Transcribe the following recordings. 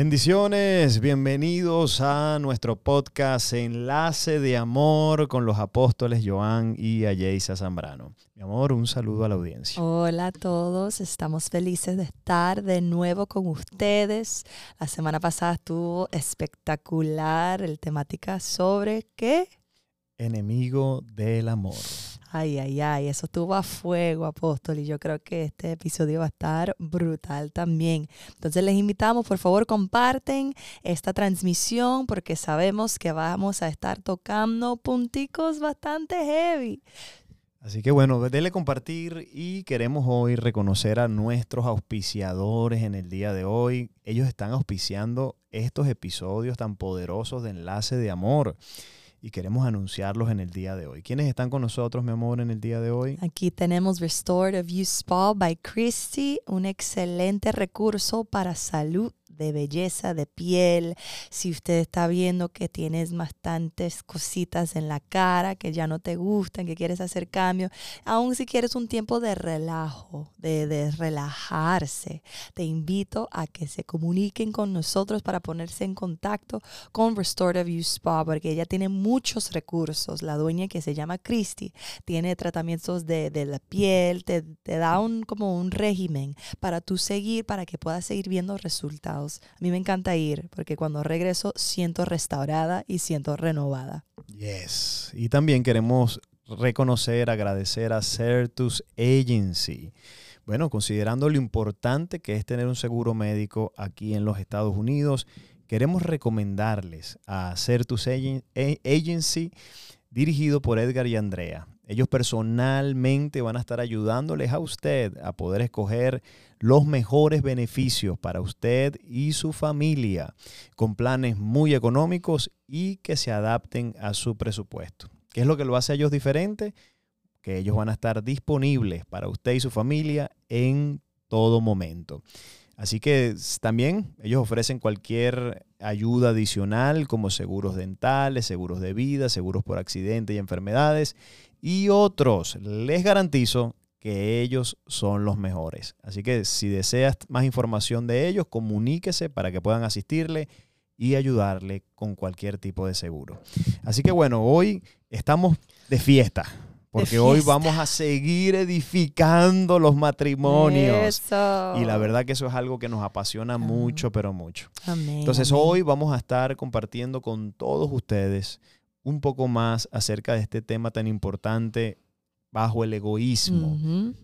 Bendiciones, bienvenidos a nuestro podcast Enlace de Amor con los apóstoles Joan y Ayesa Zambrano. Mi amor, un saludo a la audiencia. Hola a todos, estamos felices de estar de nuevo con ustedes. La semana pasada estuvo espectacular el temática sobre qué? Enemigo del amor. Ay, ay, ay, eso estuvo a fuego, apóstol, y yo creo que este episodio va a estar brutal también. Entonces les invitamos, por favor, comparten esta transmisión porque sabemos que vamos a estar tocando punticos bastante heavy. Así que bueno, denle compartir y queremos hoy reconocer a nuestros auspiciadores en el día de hoy. Ellos están auspiciando estos episodios tan poderosos de enlace de amor y queremos anunciarlos en el día de hoy. ¿Quiénes están con nosotros, mi amor, en el día de hoy? Aquí tenemos Restorative You Spa by Christy, un excelente recurso para salud de belleza de piel, si usted está viendo que tienes bastantes cositas en la cara que ya no te gustan, que quieres hacer cambio, aún si quieres un tiempo de relajo, de, de relajarse, te invito a que se comuniquen con nosotros para ponerse en contacto con Restorative You Spa, porque ella tiene muchos recursos. La dueña que se llama Christy tiene tratamientos de, de la piel, te, te da un, como un régimen para tú seguir, para que puedas seguir viendo resultados. A mí me encanta ir porque cuando regreso siento restaurada y siento renovada. Yes. Y también queremos reconocer, agradecer a Certus Agency. Bueno, considerando lo importante que es tener un seguro médico aquí en los Estados Unidos, queremos recomendarles a Certus Agency dirigido por Edgar y Andrea. Ellos personalmente van a estar ayudándoles a usted a poder escoger los mejores beneficios para usted y su familia, con planes muy económicos y que se adapten a su presupuesto. ¿Qué es lo que lo hace a ellos diferente? Que ellos van a estar disponibles para usted y su familia en todo momento. Así que también ellos ofrecen cualquier ayuda adicional como seguros dentales, seguros de vida, seguros por accidente y enfermedades y otros. Les garantizo que ellos son los mejores. Así que si deseas más información de ellos, comuníquese para que puedan asistirle y ayudarle con cualquier tipo de seguro. Así que bueno, hoy estamos de fiesta. Porque hoy vamos a seguir edificando los matrimonios. Y la verdad que eso es algo que nos apasiona mucho, pero mucho. Entonces hoy vamos a estar compartiendo con todos ustedes un poco más acerca de este tema tan importante bajo el egoísmo.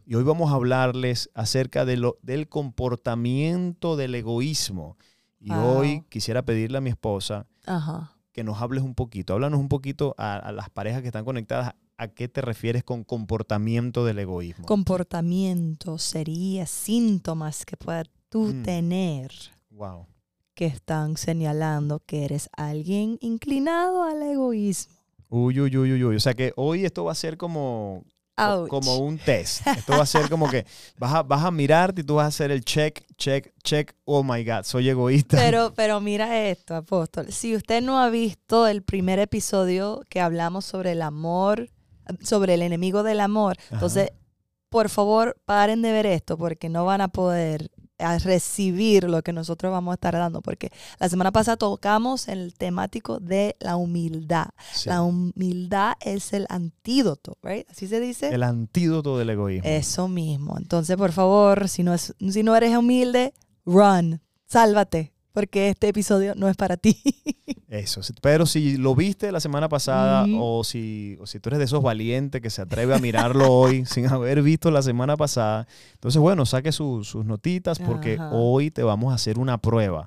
Y hoy vamos a hablarles acerca de lo, del comportamiento del egoísmo. Y hoy quisiera pedirle a mi esposa que nos hables un poquito, háblanos un poquito a, las parejas que están conectadas. ¿A qué te refieres con comportamiento del egoísmo? Comportamiento sería síntomas que puedas tú mm. tener. Wow que están señalando que eres alguien inclinado al egoísmo. Uy, uy, uy, uy, uy. O sea que hoy esto va a ser como, como un test. Esto va a ser como que vas a, vas a mirarte y tú vas a hacer el check, check, check. Oh my God, soy egoísta. Pero, pero mira esto, apóstol. Si usted no ha visto el primer episodio que hablamos sobre el amor, sobre el enemigo del amor, entonces, por favor, paren de ver esto porque no van a poder a recibir lo que nosotros vamos a estar dando, porque la semana pasada tocamos el temático de la humildad. La humildad es el antídoto, ¿right? Así se dice. El antídoto del egoísmo. Eso mismo. Entonces, por favor, si no, es, si no eres humilde, run, sálvate, porque este episodio no es para ti. Eso, pero si lo viste la semana pasada o, si, si tú eres de esos valientes que se atreve a mirarlo hoy sin haber visto la semana pasada, entonces bueno, saque sus notitas porque hoy te vamos a hacer una prueba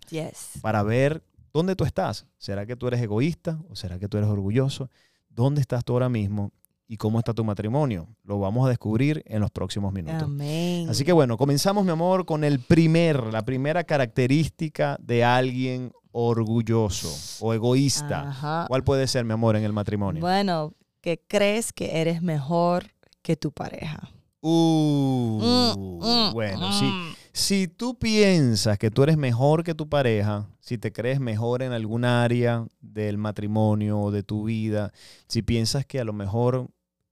para ver dónde tú estás. ¿Será que tú eres egoísta o será que tú eres orgulloso? ¿Dónde estás tú ahora mismo? Y cómo está tu matrimonio. Lo vamos a descubrir en los próximos minutos. Amén. Así que bueno, comenzamos, mi amor, con el primer, la primera característica de alguien orgulloso o egoísta. ¿Cuál puede ser, mi amor, en el matrimonio? Bueno, que crees que eres mejor que tu pareja. Uh, mm, mm, bueno, mm. si tú piensas que tú eres mejor que tu pareja, si te crees mejor en algún área del matrimonio o de tu vida, si piensas que a lo mejor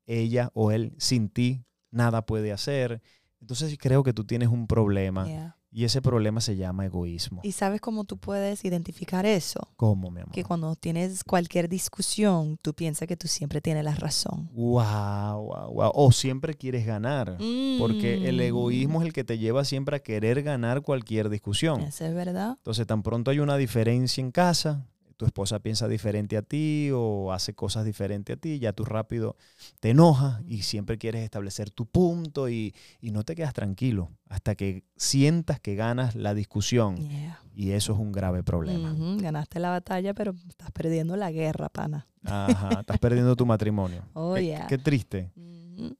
ella o él sin ti nada puede hacer. Entonces creo que tú tienes un problema Y ese problema se llama egoísmo. ¿Y sabes cómo tú puedes identificar eso? ¿Cómo, mi amor? Que cuando tienes cualquier discusión, tú piensas que tú siempre tienes la razón. Wow, wow, wow. O siempre quieres ganar. Porque el egoísmo es el que te lleva siempre a querer ganar cualquier discusión. Eso es verdad. Entonces, tan pronto hay una diferencia en casa, tu esposa piensa diferente a ti o hace cosas diferentes a ti, ya tú rápido te enojas y siempre quieres establecer tu punto y, y no te quedas tranquilo hasta que sientas que ganas la discusión. Yeah. Y eso es un grave problema. Ganaste la batalla, pero estás perdiendo la guerra, pana. Ajá, estás perdiendo tu matrimonio. Oh, qué, yeah. qué triste.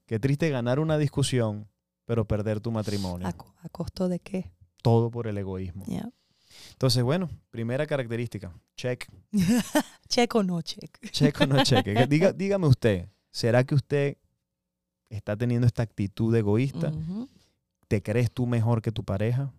Qué triste ganar una discusión, pero perder tu matrimonio. ¿A, a costo de qué? Todo por el egoísmo. Yeah. Entonces, bueno, primera característica, check. Check o no check. Check o no. Que Diga, dígame usted, ¿será que usted está teniendo esta actitud egoísta? ¿Te crees tú mejor que tu pareja?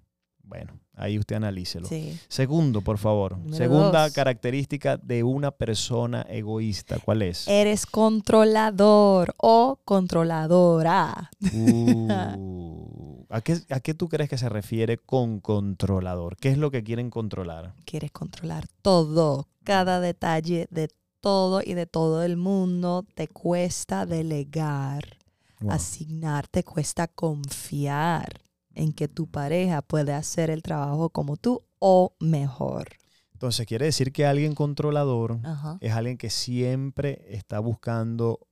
Bueno, ahí usted analícelo. Sí. Segundo, por favor. Número Segunda dos. característica de una persona egoísta. ¿Cuál es? Eres controlador o controladora. Uh, ¿a, qué, ¿A qué tú crees que se refiere con controlador? ¿Qué es lo que quieren controlar? Quieres controlar todo, cada detalle de todo y de todo el mundo. Te cuesta delegar, Wow. asignar, te cuesta confiar en que tu pareja puede hacer el trabajo como tú o mejor. Entonces, quiere decir que alguien controlador Ajá. es alguien que siempre está buscando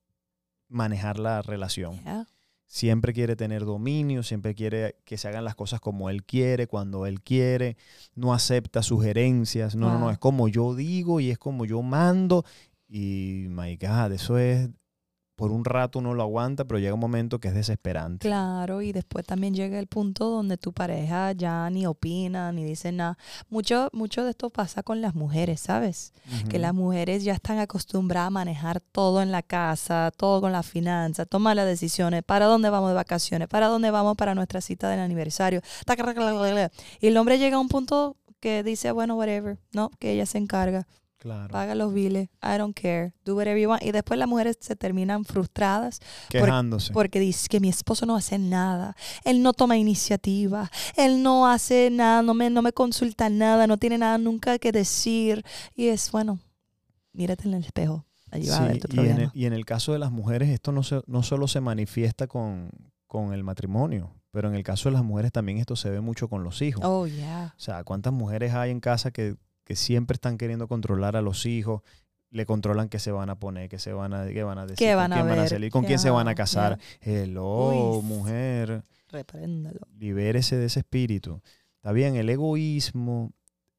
manejar la relación. Yeah. Siempre quiere tener dominio, siempre quiere que se hagan las cosas como él quiere, cuando él quiere, no acepta sugerencias, no, no, no, es como yo digo y es como yo mando. Y, my God, eso es, por un rato uno lo aguanta, pero llega un momento que es desesperante. Claro, y después también llega el punto donde tu pareja ya ni opina, ni dice nada. Mucho, mucho de esto pasa con las mujeres, ¿sabes? Que las mujeres ya están acostumbradas a manejar todo en la casa, todo con la finanza, tomar las decisiones, para dónde vamos de vacaciones, para dónde vamos para nuestra cita del aniversario. Y el hombre llega a un punto que dice, bueno, whatever, no, que ella se encarga, Claro. paga los biles, I don't care, do whatever you want. Y después las mujeres se terminan frustradas Quejándose. porque dice que mi esposo no hace nada, él no toma iniciativa, él no hace nada, no me, no me consulta nada, no tiene nada nunca que decir. Y es bueno, mírate en el espejo, allí va a ver tu y, en el, y en el caso de las mujeres, esto no, se- no solo se manifiesta con, con el matrimonio, pero en el caso de las mujeres también esto se ve mucho con los hijos. Oh, yeah. O sea, ¿cuántas mujeres hay en casa que, que siempre están queriendo controlar a los hijos? Le controlan qué se van a poner, qué se van a, qué van a decir, ¿Qué con van a van a salir, con ¿Qué- quién se van a casar. Hello, Uy, mujer, Repréndelo. libérese de ese espíritu. Está bien, el egoísmo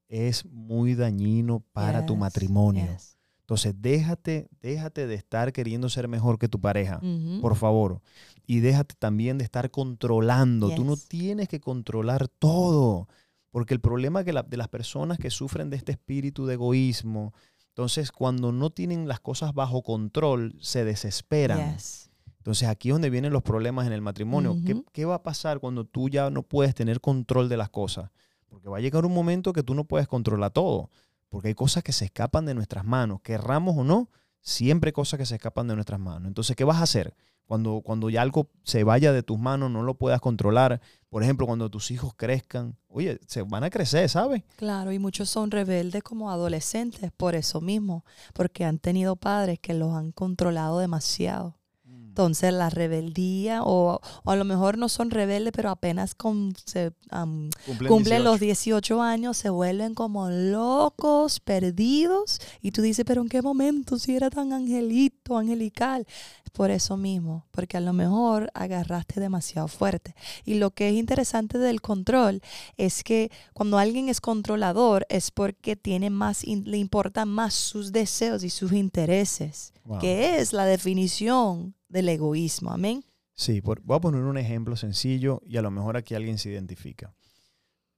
es muy dañino para tu matrimonio. yes. Entonces, déjate, déjate de estar queriendo ser mejor que tu pareja, por favor. Y déjate también de estar controlando. Tú no tienes que controlar todo. Porque el problema que la- de las personas que sufren de este espíritu de egoísmo, entonces cuando no tienen las cosas bajo control, se desesperan. Yes. Entonces aquí es donde vienen los problemas en el matrimonio. ¿Qué, qué va a pasar cuando tú ya no puedes tener control de las cosas? Porque va a llegar un momento que tú no puedes controlar todo. Porque hay cosas que se escapan de nuestras manos. Querramos o no, siempre cosas que se escapan de nuestras manos. Entonces, ¿qué vas a hacer? Cuando, cuando ya algo se vaya de tus manos, no lo puedas controlar. Por ejemplo, cuando tus hijos crezcan. Oye, se van a crecer, ¿sabes? Claro, y muchos son rebeldes como adolescentes por eso mismo, porque han tenido padres que los han controlado demasiado. Entonces la rebeldía, o, o a lo mejor no son rebeldes, pero apenas con, se, am, Cumplen cumplen los 18. 18 años, se vuelven como locos, perdidos, y tú dices, pero ¿en qué momento si era tan angelito, angelical? Por eso mismo, porque a lo mejor agarraste demasiado fuerte. Y lo que es interesante del control es que cuando alguien es controlador es porque tiene más, le importan más sus deseos y sus intereses, Wow. que es la definición del egoísmo. Amén. Sí, por- voy a poner un ejemplo sencillo y a lo mejor aquí alguien se identifica.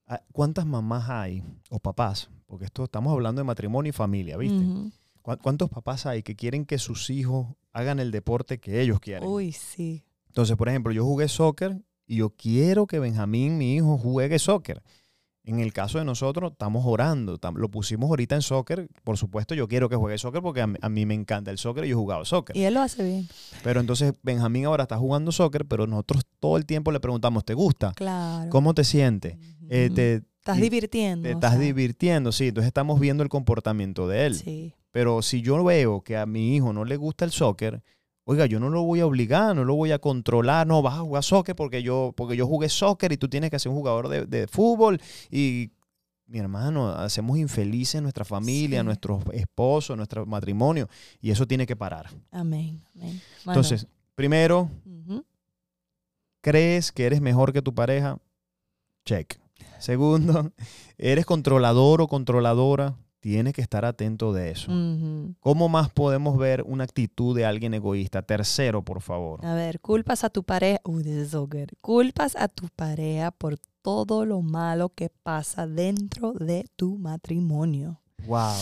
Ah, ¿Cuántas mamás hay o papás? Porque esto estamos hablando de matrimonio y familia, ¿viste? Ujú. ¿Cuá- ¿Cuántos papás hay que quieren que sus hijos hagan el deporte que ellos quieren? Uy, sí. Entonces, por ejemplo, yo jugué soccer y yo quiero que Benjamín, mi hijo, juegue soccer. En el caso de nosotros, estamos orando. tam- Lo pusimos ahorita en soccer. Por supuesto, yo quiero que juegue soccer porque a mí, a mí me encanta el soccer y yo he jugado soccer. Y él lo hace bien. Pero entonces Benjamín ahora está jugando soccer, pero nosotros todo el tiempo le preguntamos, ¿te gusta? Claro. ¿Cómo te sientes? Eh, te, Estás divirtiendo. te estás sea, divirtiendo, sí. Entonces estamos viendo el comportamiento de él. Sí. Pero si yo veo que a mi hijo no le gusta el soccer, oiga, yo no lo voy a obligar, no lo voy a controlar, no, vas a jugar soccer porque yo, porque yo jugué soccer y tú tienes que ser un jugador de, de fútbol. Y mi hermano, hacemos infelices nuestra familia, Sí. nuestros esposos, nuestro matrimonio. Y eso tiene que parar. Amén. amén. Bueno, Entonces, primero. ¿crees que eres mejor que tu pareja? Check. Segundo, ¿eres controlador o controladora? Tienes que estar atento de eso. ¿Cómo más podemos ver una actitud de alguien egoísta? Tercero, por favor. A ver, culpas a tu pareja. Uy, this is so good. Culpas a tu pareja por todo lo malo que pasa dentro de tu matrimonio. Wow.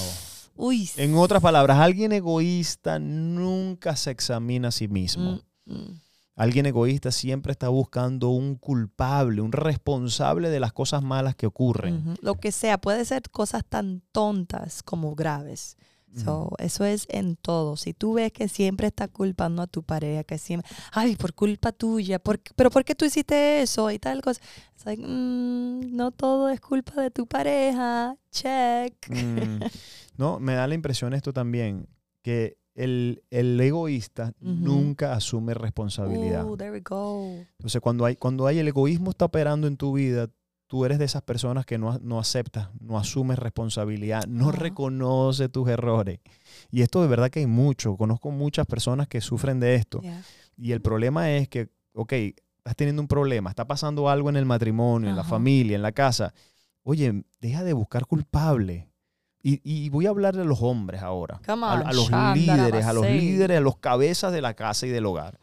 Uy. En otras palabras, alguien egoísta nunca se examina a sí mismo. Mm, mm. Alguien egoísta siempre está buscando un culpable, un responsable de las cosas malas que ocurren. Lo que sea, puede ser cosas tan tontas como graves. So, eso es en todo. Si tú ves que siempre está culpando a tu pareja, que siempre, ay, por culpa tuya, ¿por pero ¿por qué tú hiciste eso? Y tal cosa. It's like, mm, no todo es culpa de tu pareja. Check. Mm, No, me da la impresión esto también, que el, el egoísta Ujú. nunca asume responsabilidad. Ooh, there we go. Entonces, cuando hay, cuando hay el egoísmo está operando en tu vida, tú eres de esas personas que no, no aceptas, no asumes responsabilidad, no Ajá. reconoce tus errores. Y esto de verdad que hay mucho. Conozco muchas personas que sufren de esto. Yeah. Y el problema es que, ok, estás teniendo un problema, está pasando algo en el matrimonio, en la familia, en la casa. Oye, deja de buscar culpable. Y, y voy a hablar de los hombres ahora. A, los líderes, a los líderes, a los cabezas de la casa y del hogar.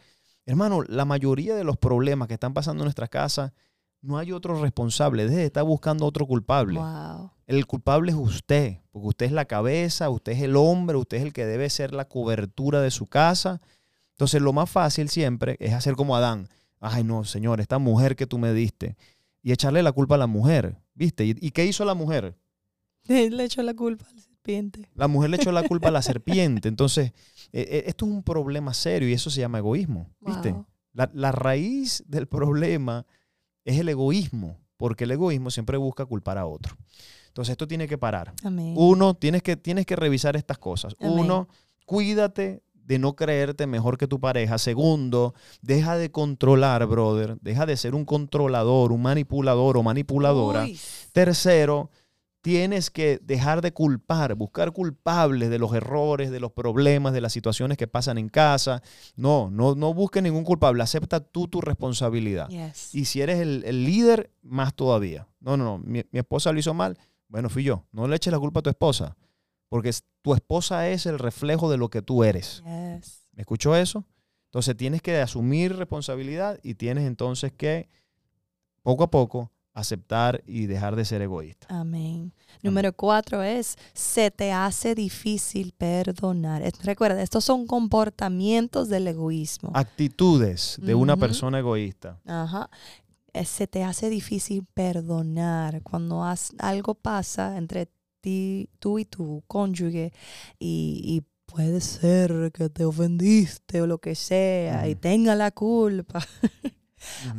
Hermano, la mayoría de los problemas que están pasando en nuestra casa, no hay otro responsable. Deje de estar buscando otro culpable. Wow. El culpable es usted, porque usted es la cabeza, usted es el hombre, usted es el que debe ser la cobertura de su casa. Entonces, lo más fácil siempre es hacer como Adán. Ay, no, Señor, esta mujer que tú me diste. Y echarle la culpa a la mujer, ¿viste? ¿Y, y qué hizo la mujer? Le echó la culpa al serpiente. La mujer le echó la culpa a la serpiente. Entonces, eh, eh, esto es un problema serio y eso se llama egoísmo, ¿viste? Wow. La, la raíz del problema es el egoísmo, porque el egoísmo siempre busca culpar a otro. Entonces, esto tiene que parar. Amén. Uno, tienes que, tienes que revisar estas cosas. Amén. Uno, cuídate de no creerte mejor que tu pareja. Segundo, deja de controlar, brother. Deja de ser un controlador, un manipulador o manipuladora. Uy. Tercero, tienes que dejar de culpar, buscar culpables de los errores, de los problemas, de las situaciones que pasan en casa. No, no, no busques ningún culpable. Acepta tú tu responsabilidad. Yes. Y si eres el, el líder, más todavía. No, no, no. Mi, mi esposa lo hizo mal. Bueno, fui yo. No le eches la culpa a tu esposa. Porque tu esposa es el reflejo de lo que tú eres. Yes. ¿Me escuchó eso? Entonces tienes que asumir responsabilidad y tienes entonces que, poco a poco, aceptar y dejar de ser egoísta. Amén. Número cuatro es, se te hace difícil perdonar. Recuerda, estos son comportamientos del egoísmo. Actitudes de una Ujú. persona egoísta. Ajá. Eh, Se te hace difícil perdonar cuando has- algo pasa entre ti, tú y tu cónyuge y, y puede ser que te ofendiste o lo que sea y Ujú. tenga la culpa.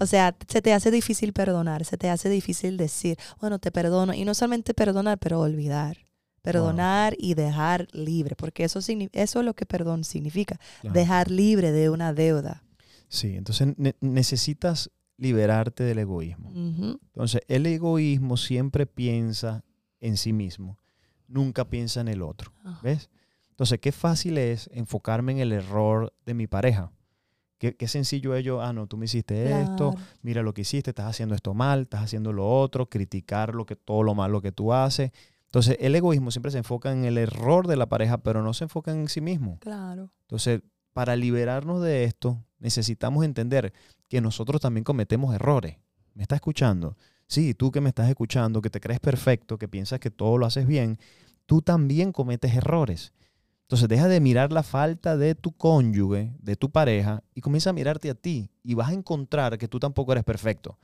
O sea, se te hace difícil perdonar, se te hace difícil decir, bueno, te perdono. Y no solamente perdonar, pero olvidar. Perdonar y dejar libre, porque eso, eso es lo que perdón significa, Claro. dejar libre de una deuda. Sí, entonces ne- necesitas liberarte del egoísmo. Entonces, el egoísmo siempre piensa en sí mismo, nunca piensa en el otro. Ajá. ¿Ves? Entonces, qué fácil es enfocarme en el error de mi pareja. Qué, qué sencillo es yo, ah, no, tú me hiciste esto, mira lo que hiciste, estás haciendo esto mal, estás haciendo lo otro, criticar lo que, todo lo malo que tú haces. Entonces, el egoísmo siempre se enfoca en el error de la pareja, pero no se enfoca en sí mismo. Claro. Entonces, para liberarnos de esto, necesitamos entender que nosotros también cometemos errores. ¿Me estás escuchando? Sí, tú que me estás escuchando, que te crees perfecto, que piensas que todo lo haces bien, tú también cometes errores. Entonces, deja de mirar la falta de tu cónyuge, de tu pareja, y comienza a mirarte a ti. Y vas a encontrar que tú tampoco eres perfecto,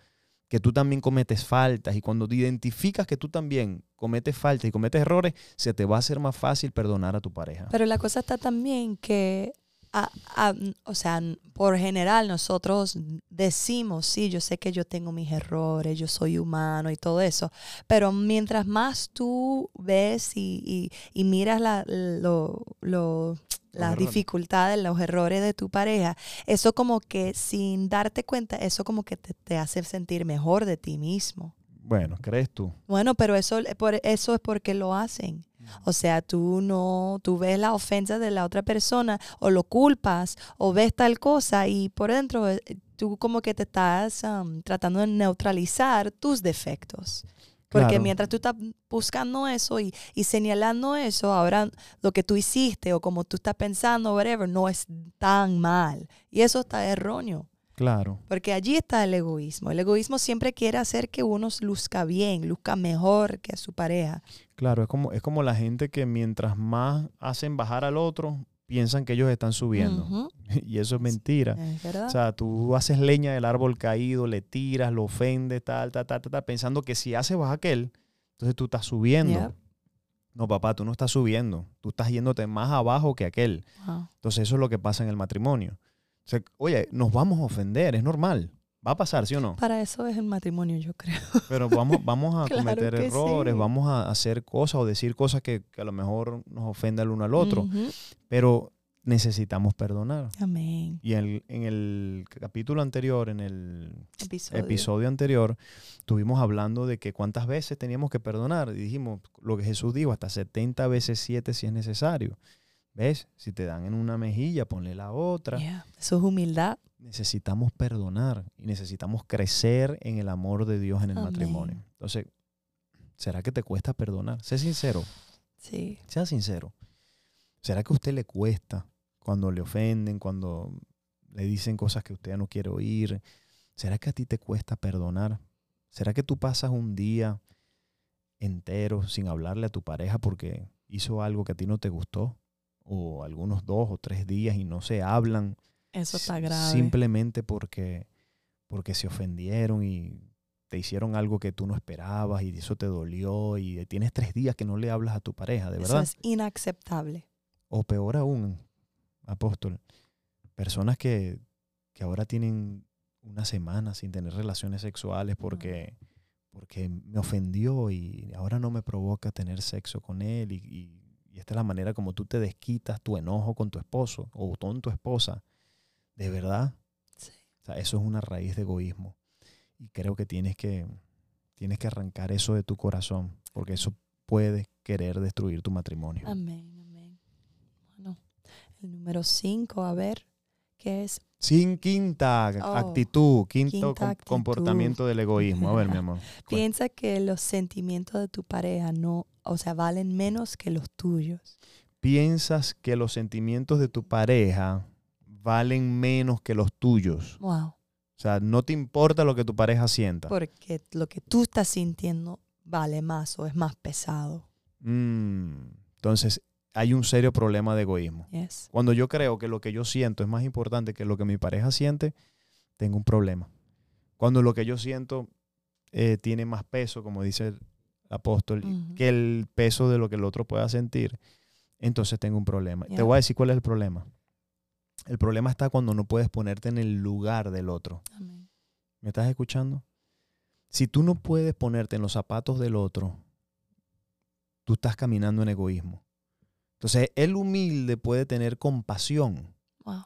que tú también cometes faltas. Y cuando te identificas que tú también cometes faltas y cometes errores, se te va a hacer más fácil perdonar a tu pareja. Pero la cosa está también que a- a- o sea, por general nosotros decimos, sí, yo sé que yo tengo mis errores, yo soy humano y todo eso, pero mientras más tú ves y, y- y miras la, lo, lo- las errores. dificultades, los errores de tu pareja, eso como que sin darte cuenta, eso como que te, te hace sentir mejor de ti mismo. Bueno, ¿crees tú? Bueno, pero eso, por, eso es porque lo hacen. O sea, tú no, tú ves la ofensa de la otra persona o lo culpas o ves tal cosa y por dentro eh, tú como que te estás um, tratando de neutralizar tus defectos. Porque Claro. mientras tú estás buscando eso y, y señalando eso, ahora lo que tú hiciste o como tú estás pensando, whatever, no es tan mal. Y eso está erróneo. Claro. Porque allí está el egoísmo. El egoísmo siempre quiere hacer que uno luzca bien, luzca mejor que a su pareja. Claro, es como, es como la gente que mientras más hacen bajar al otro, piensan que ellos están subiendo. Y eso es mentira. Es verdad. O sea, tú haces leña del árbol caído, le tiras, lo ofendes, tal, tal, tal, tal, tal, pensando que si haces bajar aquel, entonces tú estás subiendo. Yep. No, papá, tú no estás subiendo. Tú estás yéndote más abajo que aquel. Wow. Entonces eso es lo que pasa en el matrimonio. O sea, oye, nos vamos a ofender, es normal. Va a pasar, ¿sí o no? Para eso es el matrimonio, yo creo. Pero vamos, vamos a Claro cometer errores, sí. vamos a hacer cosas o decir cosas que, que a lo mejor nos ofenda el uno al otro. Ujú. Pero necesitamos perdonar. Amén. Y en, en el capítulo anterior, en el Episodio. episodio anterior, estuvimos hablando de que cuántas veces teníamos que perdonar. Y dijimos lo que Jesús dijo, hasta 70 veces 7 si es necesario. ¿Ves? Si te dan en una mejilla, ponle la otra. Yeah. Eso es humildad. Necesitamos perdonar y necesitamos crecer en el amor de Dios en el Amén. matrimonio. Entonces, ¿será que te cuesta perdonar? Sé sincero, Sí. sea sincero. ¿Será que a usted le cuesta cuando le ofenden, cuando le dicen cosas que usted no quiere oír? ¿Será que a ti te cuesta perdonar? ¿Será que tú pasas un día entero sin hablarle a tu pareja porque hizo algo que a ti no te gustó? O algunos dos o tres días y no se hablan Eso está grave. simplemente porque, porque se ofendieron y te hicieron algo que tú no esperabas y eso te dolió y tienes tres días que no le hablas a tu pareja, ¿de Eso verdad? es inaceptable. O peor aún, apóstol, personas que, que ahora tienen una semana sin tener relaciones sexuales porque, porque me ofendió y ahora no me provoca tener sexo con él y, y- y esta es la manera como tú te desquitas tu enojo con tu esposo o con tu esposa. ¿De verdad? Sí. O sea, eso es una raíz de egoísmo. Y creo que tienes que, tienes que arrancar eso de tu corazón porque eso puede querer destruir tu matrimonio. Amén, amén. Bueno, el número cinco, a ver, ¿qué es? Sin quinta Oh, actitud, quinto quinta com- actitud. comportamiento del egoísmo. A ver, mi amor. Piensa que los sentimientos de tu pareja no, o sea, valen menos que los tuyos. ¿Piensas que los sentimientos de tu pareja valen menos que los tuyos? Wow. O sea, no te importa lo que tu pareja sienta. Porque lo que tú estás sintiendo vale más o es más pesado. Mm, entonces, hay un serio problema de egoísmo. Yes. Cuando yo creo que lo que yo siento es más importante que lo que mi pareja siente, tengo un problema. Cuando lo que yo siento eh, tiene más peso, como dice el apóstol, que el peso de lo que el otro pueda sentir, entonces tengo un problema. Te voy a decir cuál es el problema. El problema está cuando no puedes ponerte en el lugar del otro. Amén. ¿Me estás escuchando? Si tú no puedes ponerte en los zapatos del otro, tú estás caminando en egoísmo. Entonces, el humilde puede tener compasión. Wow.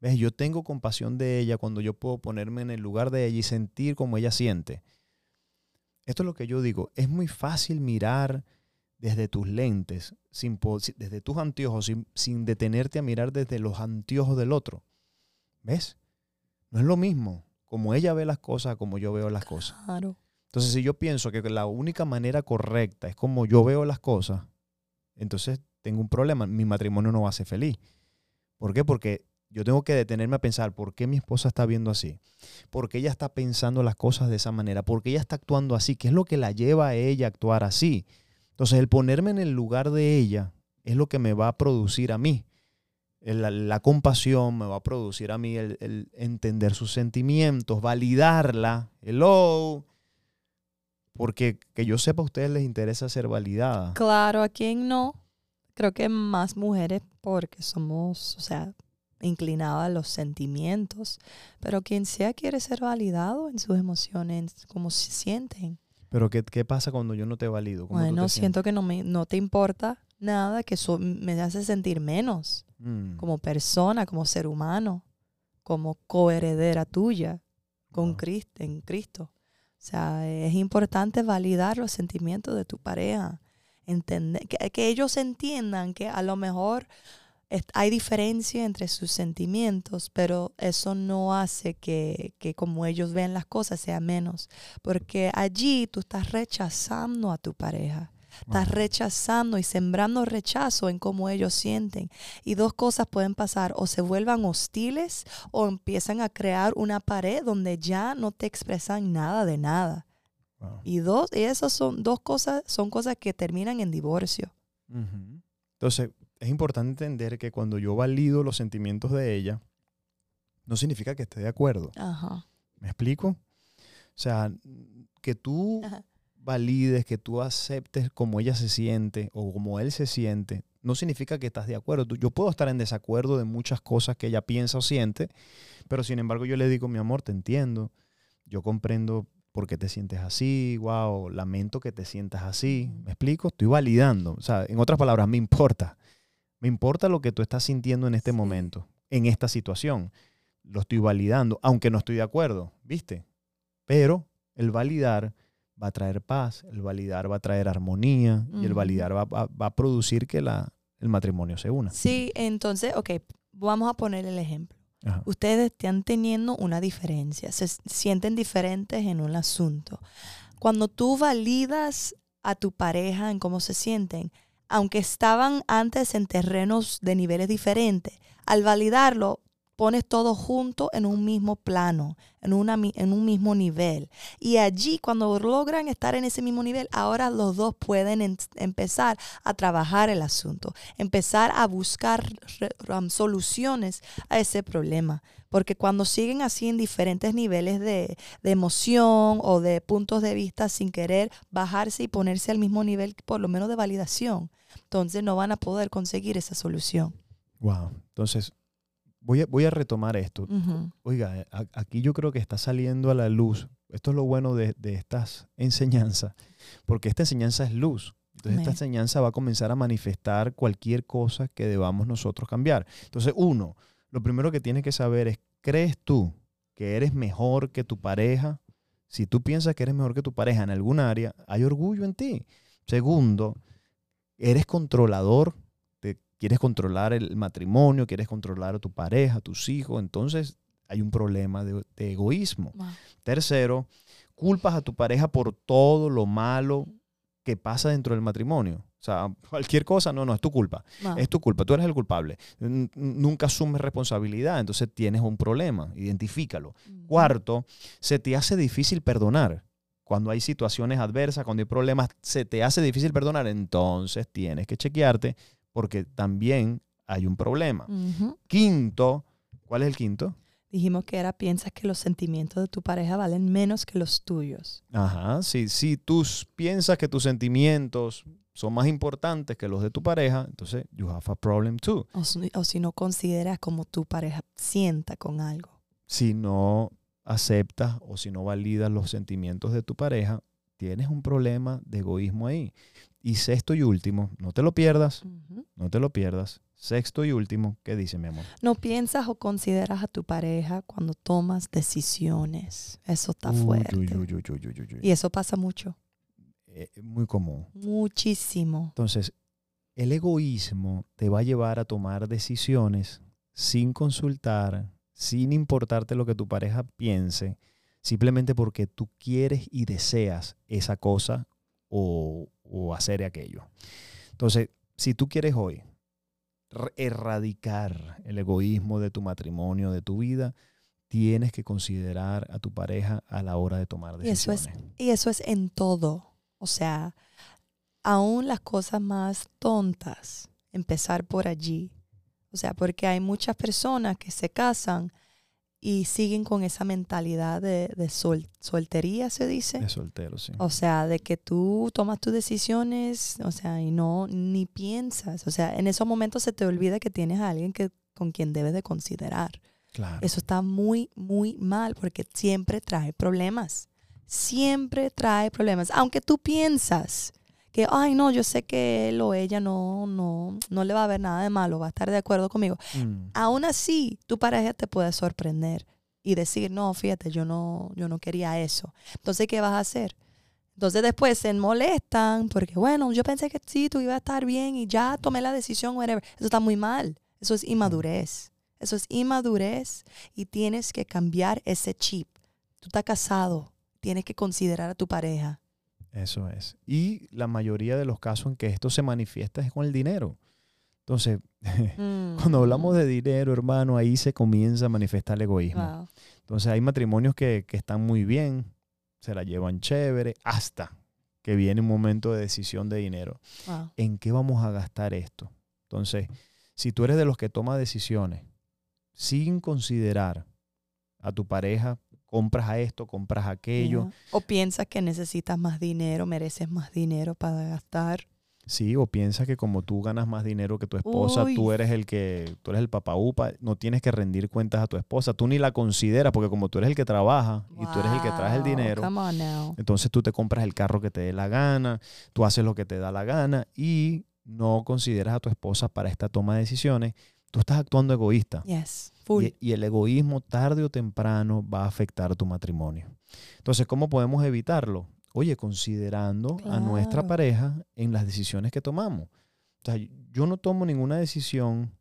¿Ves? Yo tengo compasión de ella cuando yo puedo ponerme en el lugar de ella y sentir como ella siente. Esto es lo que yo digo. Es muy fácil mirar desde tus lentes, sin, desde tus anteojos, sin, sin detenerte a mirar desde los anteojos del otro. ¿Ves? No es lo mismo como ella ve las cosas como yo veo las cosas. Claro. Entonces, si yo pienso que la única manera correcta es como yo veo las cosas, entonces tengo un problema. Mi matrimonio no va a ser feliz. ¿Por qué? Porque yo tengo que detenerme a pensar por qué mi esposa está viendo así. ¿Por qué ella está pensando las cosas de esa manera? ¿Por qué ella está actuando así? ¿Qué es lo que la lleva a ella a actuar así? Entonces, el ponerme en el lugar de ella es lo que me va a producir a mí. La, la compasión me va a producir a mí el, el entender sus sentimientos, validarla. Hello. Porque que yo sepa a ustedes les interesa ser validada. Claro, a quien no. Creo que más mujeres porque somos, o sea, inclinado a los sentimientos, pero quien sea quiere ser validado en sus emociones, como se sienten. Pero ¿qué, qué pasa cuando yo no te valido? ¿Cómo tú Bueno, te siento que no, me, no te importa nada, que eso me hace sentir menos? Mm, como persona, como ser humano, como coheredera tuya con wow. Cristo, en Cristo. O sea, es importante validar los sentimientos de tu pareja, entender, que, que ellos entiendan que a lo mejor hay diferencia entre sus sentimientos, pero eso no hace que, que como ellos ven las cosas sea menos, porque allí tú estás rechazando a tu pareja. Estás rechazando y sembrando rechazo en cómo ellos sienten. Y dos cosas pueden pasar, o se vuelvan hostiles o empiezan a crear una pared donde ya no te expresan nada de nada. Wow. Y dos, y esas son dos cosas, son cosas que terminan en divorcio. Ujú. Entonces, es importante entender que cuando yo valido los sentimientos de ella, no significa que esté de acuerdo. Ajá. ¿Me explico? O sea, que tú Ajá. valides, que tú aceptes como ella se siente o como él se siente, no significa que estás de acuerdo. Yo puedo estar en desacuerdo de muchas cosas que ella piensa o siente, pero sin embargo yo le digo, mi amor, te entiendo, yo comprendo por qué te sientes así, wow, lamento que te sientas así. ¿Me explico? Estoy validando. O sea, en otras palabras, me importa. Me importa lo que tú estás sintiendo en este Sí. momento, en esta situación. Lo estoy validando, aunque no estoy de acuerdo, ¿viste? Pero el validar va a traer paz, el validar va a traer armonía y el validar va, va- va a producir que la, el matrimonio se una. Sí, entonces, ok, vamos a poner el ejemplo. Ustedes están teniendo una diferencia, se sienten diferentes en un asunto. Cuando tú validas a tu pareja en cómo se sienten, aunque estaban antes en terrenos de niveles diferentes, al validarlo pones todo junto en un mismo plano, en, una, en un mismo nivel. Y allí, cuando logran estar en ese mismo nivel, ahora los dos pueden en- empezar a trabajar el asunto, empezar a buscar um, soluciones a ese problema. Porque cuando siguen así en diferentes niveles de, de emoción o de puntos de vista sin querer bajarse y ponerse al mismo nivel, por lo menos de validación, entonces no van a poder conseguir esa solución. Wow. Entonces, voy a, voy a retomar esto. Oiga, eh, a- aquí yo creo que está saliendo a la luz. Esto es lo bueno de, de estas enseñanzas, porque esta enseñanza es luz. Entonces esta enseñanza va a comenzar a manifestar cualquier cosa que debamos nosotros cambiar. Entonces, uno, lo primero que tienes que saber es, ¿crees tú que eres mejor que tu pareja? Si tú piensas que eres mejor que tu pareja en algún área, hay orgullo en ti. Segundo, eres controlador, quieres controlar el matrimonio, quieres controlar a tu pareja, a tus hijos, entonces hay un problema de, de egoísmo. Wow. Tercero, culpas a tu pareja por todo lo malo que pasa dentro del matrimonio. O sea, cualquier cosa, no, no, es tu culpa. Wow. Es tu culpa, tú eres el culpable. N- Nunca asumes responsabilidad, entonces tienes un problema, identifícalo. Cuarto, se te hace difícil perdonar. Cuando hay situaciones adversas, cuando hay problemas, se te hace difícil perdonar, entonces tienes que chequearte porque también hay un problema. Quinto, ¿cuál es el quinto? Dijimos que era piensas que los sentimientos de tu pareja valen menos que los tuyos. Ajá, si, si tú s- piensas que tus sentimientos son más importantes que los de tu pareja, entonces you have a problem too. O, si- o si no consideras como tu pareja sienta con algo. Si no aceptas o si no validas los sentimientos de tu pareja, tienes un problema de egoísmo ahí. Y sexto y último, no te lo pierdas, no te lo pierdas. Sexto y último, ¿qué dice mi amor? No piensas o consideras a tu pareja cuando tomas decisiones. Eso está Uy, fuerte. uy, uy. Y eso pasa mucho. Eh, muy común. Muchísimo. Entonces, el egoísmo te va a llevar a tomar decisiones sin consultar, sin importarte lo que tu pareja piense, simplemente porque tú quieres y deseas esa cosa o, o hacer aquello. Entonces, si tú quieres hoy erradicar el egoísmo de tu matrimonio, de tu vida, tienes que considerar a tu pareja a la hora de tomar Y eso decisiones. es- Y eso es en todo. O sea, aún las cosas más tontas, empezar por allí. O sea, porque hay muchas personas que se casan y siguen con esa mentalidad de, de sol- soltería, se dice. De soltero, sí. O sea, de que tú tomas tus decisiones, o sea, y no ni piensas. O sea, en esos momentos se te olvida que tienes a alguien que con quien debes de considerar. Claro. Eso está muy, muy mal porque siempre trae problemas. Siempre trae problemas. Aunque tú piensas que, ay, no, yo sé que él o ella no, no, no le va a ver nada de malo, va a estar de acuerdo conmigo. Mm, Aún así, tu pareja te puede sorprender y decir, no, fíjate, yo no, yo no quería eso. Entonces, ¿qué vas a hacer? Entonces después se molestan porque, bueno, yo pensé que sí, tú ibas a estar bien y ya tomé la decisión, whatever. Eso está muy mal. Eso es inmadurez. Eso es inmadurez y tienes que cambiar ese chip. Tú estás casado, tienes que considerar a tu pareja. Eso es. Y la mayoría de los casos en que esto se manifiesta es con el dinero. Entonces, Mm. cuando hablamos de dinero, hermano, ahí se comienza a manifestar el egoísmo. Wow. Entonces hay matrimonios que, que están muy bien, se la llevan chévere, hasta que viene un momento de decisión de dinero. Wow. ¿En qué vamos a gastar esto? Entonces, si tú eres de los que toma decisiones sin considerar a tu pareja, compras a esto, compras a aquello, Yeah. O piensas que necesitas más dinero, mereces más dinero para gastar. sí, o piensas que como tú ganas más dinero que tu esposa, Uy. tú eres el que, tú eres el papá upa, no tienes que rendir cuentas a tu esposa, tú ni la consideras, porque como tú eres el que trabaja y tú eres el que trae el dinero. Entonces tú te compras el carro que te dé la gana, tú haces lo que te da la gana y no consideras a tu esposa para esta toma de decisiones. Tú estás actuando egoísta. Yes. Full. Y, y el egoísmo tarde o temprano va a afectar tu matrimonio. Entonces, ¿cómo podemos evitarlo? Oye, considerando a nuestra pareja en las decisiones que tomamos. O sea, yo no tomo ninguna decisión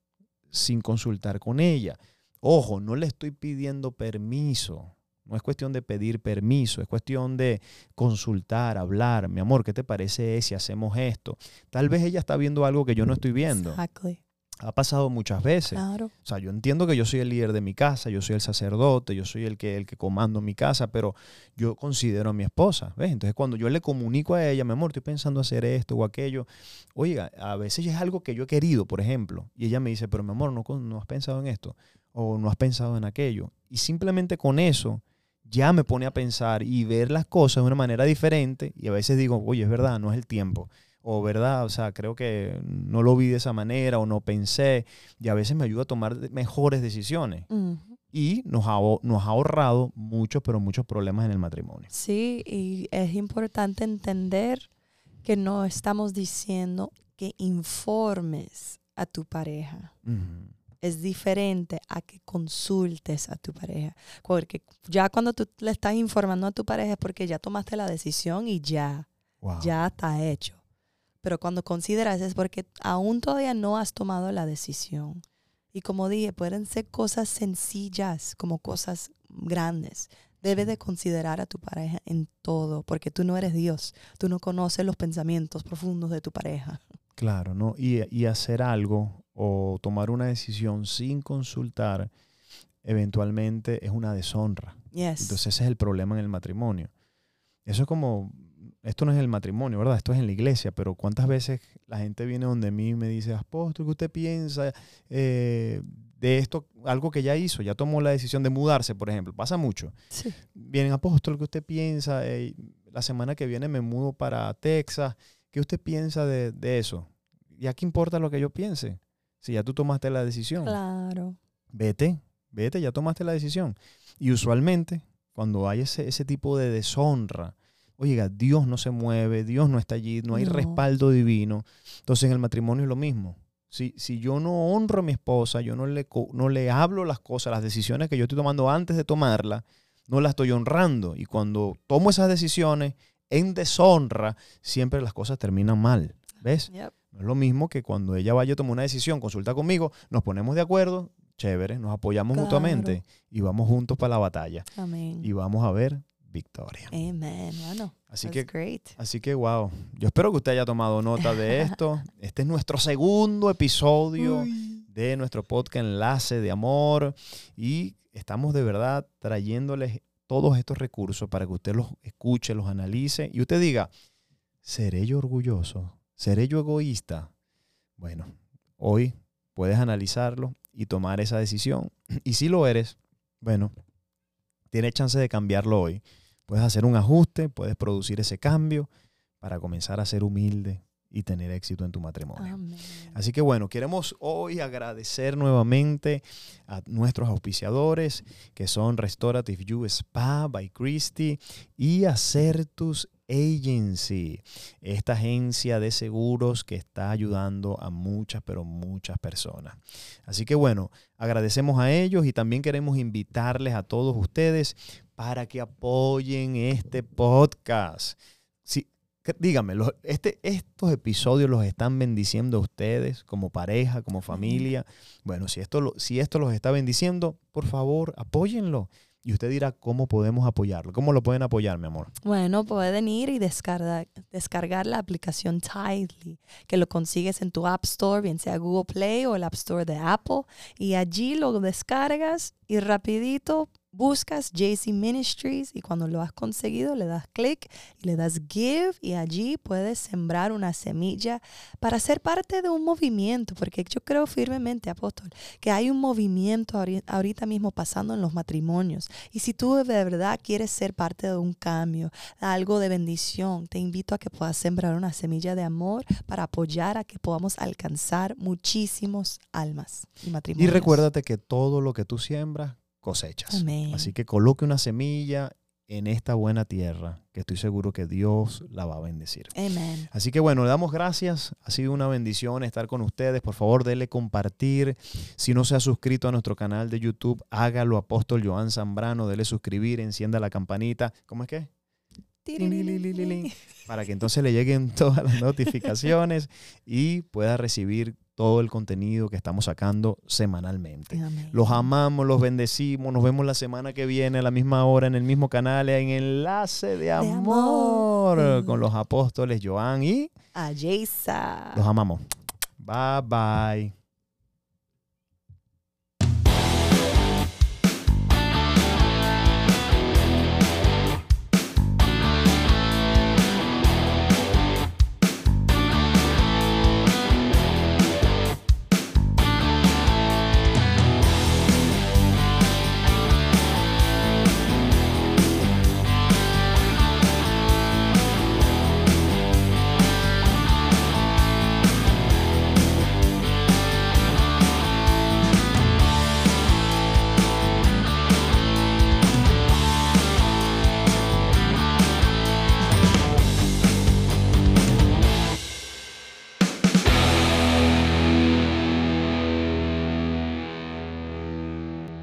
sin consultar con ella. Ojo, no le estoy pidiendo permiso. No es cuestión de pedir permiso, es cuestión de consultar, hablar. Mi amor, ¿qué te parece si hacemos esto? Tal vez ella está viendo algo que yo no estoy viendo. Exactly. Ha pasado muchas veces. Claro. O sea, yo entiendo que yo soy el líder de mi casa, yo soy el sacerdote, yo soy el que, el que comando mi casa, pero yo considero a mi esposa, ¿ves? Entonces, cuando yo le comunico a ella, mi amor, estoy pensando hacer esto o aquello, oiga, a veces es algo que yo he querido, por ejemplo, y ella me dice, pero mi amor, no, no has pensado en esto o no has pensado en aquello. Y simplemente con eso ya me pone a pensar y ver las cosas de una manera diferente y a veces digo, oye, es verdad, no es el tiempo. O verdad, o sea, creo que no lo vi de esa manera o no pensé y a veces me ayuda a tomar mejores decisiones y nos ha, nos ha ahorrado muchos, pero muchos problemas en el matrimonio. Sí, y es importante entender que no estamos diciendo que informes a tu pareja. Es diferente a que consultes a tu pareja. Porque ya cuando tú le estás informando a tu pareja es porque ya tomaste la decisión y ya, Wow. ya está hecho. Pero cuando consideras es porque aún todavía no has tomado la decisión. Y como dije, pueden ser cosas sencillas como cosas grandes. Debes de considerar a tu pareja en todo, porque tú no eres Dios. Tú no conoces los pensamientos profundos de tu pareja. Claro, ¿no? Y, y hacer algo o tomar una decisión sin consultar eventualmente es una deshonra. Yes. Entonces ese es el problema en el matrimonio. Eso es como, esto no es el matrimonio, ¿verdad? Esto es en la iglesia, pero ¿cuántas veces la gente viene donde mí y me dice, apóstol, ¿qué usted piensa eh, de esto? Algo que ya hizo, ya tomó la decisión de mudarse, por ejemplo. Pasa mucho. sí. Vienen, apóstol, ¿qué usted piensa? Eh, la semana que viene me mudo para Texas. ¿Qué usted piensa de, de eso? ¿Ya qué importa lo que yo piense? Si ya tú tomaste la decisión Claro. vete, vete, ya tomaste la decisión. Y usualmente, cuando hay ese, ese tipo de deshonra, oiga, Dios no se mueve, Dios no está allí, no hay No. respaldo divino. Entonces en el matrimonio es lo mismo. Si, si yo no honro a mi esposa, yo no le, no le hablo las cosas, las decisiones que yo estoy tomando antes de tomarlas, no las estoy honrando. Y cuando tomo esas decisiones en deshonra, siempre las cosas terminan mal. ¿Ves? Yep. No es lo mismo que cuando ella vaya a tomar una decisión, consulta conmigo, nos ponemos de acuerdo, chévere, nos apoyamos Claro. mutuamente y vamos juntos para la batalla. Amén. Y vamos a ver victoria. Amen. Bueno, Así that's que, great. así que, wow. Yo espero que usted haya tomado nota de esto. Este es nuestro segundo episodio Uy. de nuestro podcast Enlace de Amor. Y estamos de verdad trayéndoles todos estos recursos para que usted los escuche, los analice y usted diga, ¿seré yo orgulloso? ¿Seré yo egoísta? Bueno, hoy puedes analizarlo y tomar esa decisión. Y si lo eres, bueno, tienes chance de cambiarlo hoy. Puedes hacer un ajuste, puedes producir ese cambio para comenzar a ser humilde y tener éxito en tu matrimonio. Amén. Así que bueno, queremos hoy agradecer nuevamente a nuestros auspiciadores que son Restorative You Spa by Christie y Acertus Agency, esta agencia de seguros que está ayudando a muchas, pero muchas personas. Así que bueno, agradecemos a ellos y también queremos invitarles a todos ustedes para que apoyen este podcast. Si, los- este, estos episodios los están bendiciendo a ustedes como pareja, como familia. Bueno, si esto, lo- si esto los está bendiciendo, por favor, apóyenlo. Y usted dirá, ¿cómo podemos apoyarlo? ¿Cómo lo pueden apoyar, mi amor? Bueno, pueden ir y descargar, descargar la aplicación Tidely, que lo consigues en tu App Store, bien sea Google Play o el App Store de Apple. Y allí lo descargas y rapidito buscas JC Ministries y cuando lo has conseguido le das clic y le das give y allí puedes sembrar una semilla para ser parte de un movimiento, porque yo creo firmemente, apóstol, que hay un movimiento ahori- ahorita mismo pasando en los matrimonios. Y si tú de verdad quieres ser parte de un cambio, algo de bendición, te invito a que puedas sembrar una semilla de amor para apoyar a que podamos alcanzar muchísimos almas y Y matrimonios. recuérdate que todo lo que tú siembras, cosechas. Amén. Así que coloque una semilla en esta buena tierra, que estoy seguro que Dios la va a bendecir. Amén. Así que bueno, le damos gracias. Ha sido una bendición estar con ustedes. Por favor, denle compartir. Si no se ha suscrito a nuestro canal de YouTube, hágalo, Apóstol Joan Zambrano. Dele suscribir, encienda la campanita. ¿Cómo es que? Para que entonces le lleguen todas las notificaciones y pueda recibir todo el contenido que estamos sacando semanalmente. Amén. Los amamos, los bendecimos. Nos vemos la semana que viene a la misma hora en el mismo canal en Enlace de Amor, Amor. con los apóstoles Joan y A Jaysa. los amamos. Bye bye.